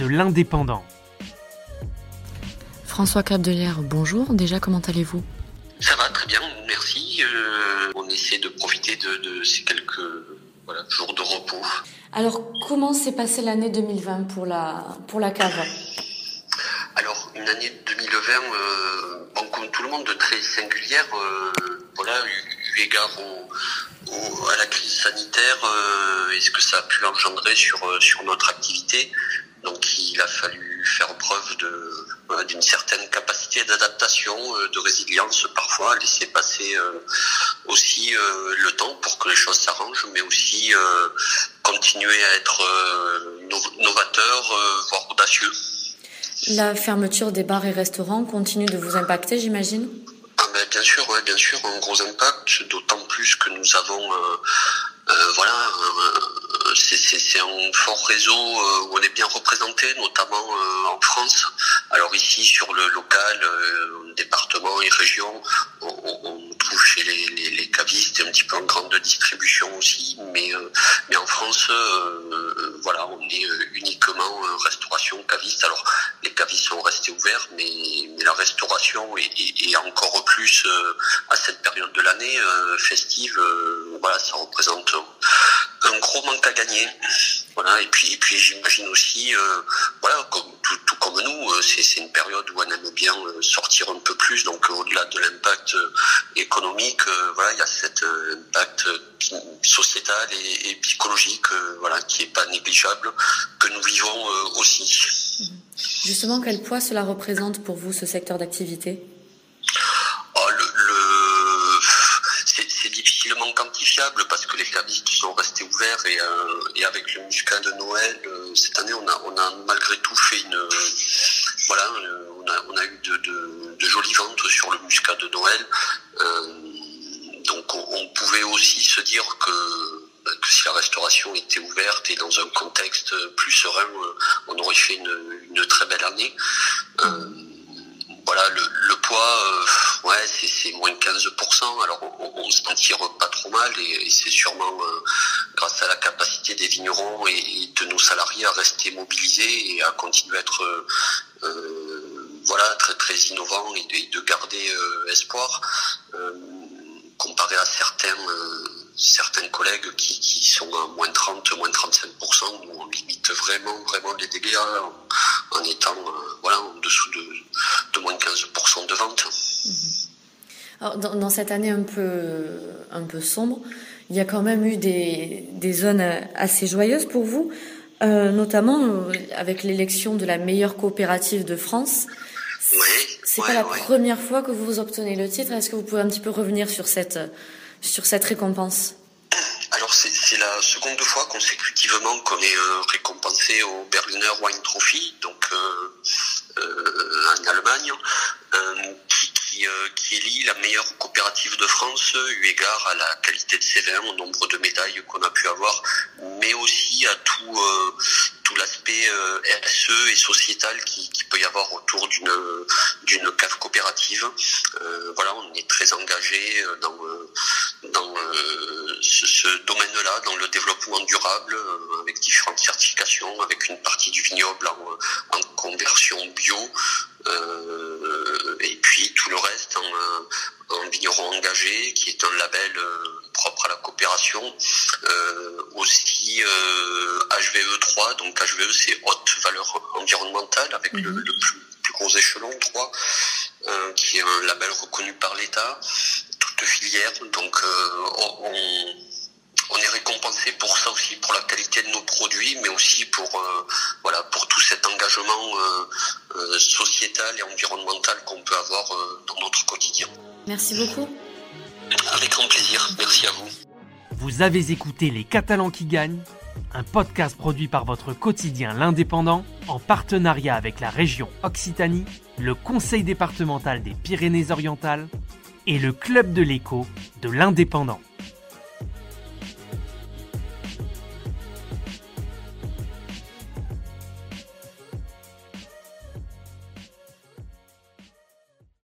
de l'Indépendant. François Capdelière, bonjour. Déjà, comment allez-vous? Ça va très bien, merci. Euh, on essaie de profiter de, ces quelques jours de repos. Alors, comment s'est passée l'année 2020 pour la, pour la cave? Alors, une année 2020, euh, comme tout le monde, très singulière. Euh, voilà, eu égard à la crise sanitaire euh, et ce que ça a pu engendrer sur, sur notre activité? Donc il a fallu faire preuve de d'une certaine capacité d'adaptation, euh, de résilience parfois, laisser passer euh, aussi euh, le temps pour que les choses s'arrangent, mais aussi continuer à être novateur, voire audacieux. La fermeture des bars et restaurants continue de vous impacter, j'imagine? Ah ben, Bien sûr, bien sûr, un gros impact, d'autant plus que nous avons voilà c'est un fort réseau euh, où on est bien représenté, notamment euh, en France. Alors ici, sur le local, euh, département et région, on, trouve chez les, cavistes un petit peu en grande distribution aussi, mais, en France, voilà, on est uniquement restauration caviste. Alors les cavistes sont restés ouverts, mais, la restauration et, encore plus à cette période de l'année festive, voilà, ça représente un gros manque à gagner. Voilà, et puis, et puis j'imagine aussi, euh, voilà, tout, comme nous, euh, c'est, une période où on aime bien euh, sortir un peu plus. Donc, au-delà de l'impact économique, voilà, il y a cet impact sociétal et, psychologique, voilà, qui est pas négligeable, que nous vivons aussi. Justement, quel poids cela représente pour vous ce secteur d'activité? Parce que les cavistes sont restés ouverts et, euh, avec le muscat de Noël, euh, cette année, on a, on a malgré tout fait une. voilà, on a, on a eu de, jolies ventes sur le muscat de Noël. Euh, donc on, pouvait aussi se dire que, bah, que si la restauration était ouverte et dans un contexte plus serein, on aurait fait une très belle année. C'est moins de 15%. Alors on, on s'en tire pas trop mal et, c'est sûrement euh, grâce à la capacité des vignerons et, de nos salariés à rester mobilisés et à continuer à être euh, euh, voilà très très innovants et de, garder espoir comparé à certains certains collègues qui, sont à moins 30, moins 35%, nous on limite vraiment, vraiment les dégâts en, étant voilà, en dessous de, de moins de 15% de vente. Alors, dans, cette année un peu, un peu sombre, il y a quand même eu des, des zones assez joyeuses pour vous, euh, notamment euh, avec l'élection de la meilleure coopérative de France. Oui. C'est pas la première fois que vous obtenez le titre. Est-ce que vous pouvez un petit peu revenir sur cette, sur cette récompense? Alors c'est la seconde fois consécutivement qu'on est euh, récompensé au Berliner Wine Trophy, donc euh, euh, en Allemagne, la meilleure coopérative de France eu égard à la qualité de ses vins, au nombre de médailles qu'on a pu avoir, mais aussi à tout, tout l'aspect RSE et sociétal qui, peut y avoir autour d'une d'une cave coopérative. voilà, on est très engagé dans dans ce, domaine-là, dans le développement durable, euh, avec différentes certifications, avec une partie du vignoble en, en conversion bio, euh, et puis tout le reste en, en, vigneron engagé, qui est un label euh, propre à la coopération. Euh, aussi HVE3, donc HVE c'est haute valeur environnementale, avec le, mhm. plus, gros échelon 3, qui est un label reconnu par l'État, toute filière. Donc on on est récompensé pour ça aussi, pour la qualité de nos produits, mais aussi pour euh, voilà pour tout cet engagement euh, euh, sociétal et environnemental qu'on peut avoir dans notre quotidien. Merci beaucoup. Avec grand plaisir. Merci à vous. Vous avez écouté Les Catalans qui gagnent, un podcast produit par votre quotidien L'Indépendant en partenariat avec la région Occitanie, le Conseil départemental des Pyrénées-Orientales et le Club de l'écho de l'Indépendant.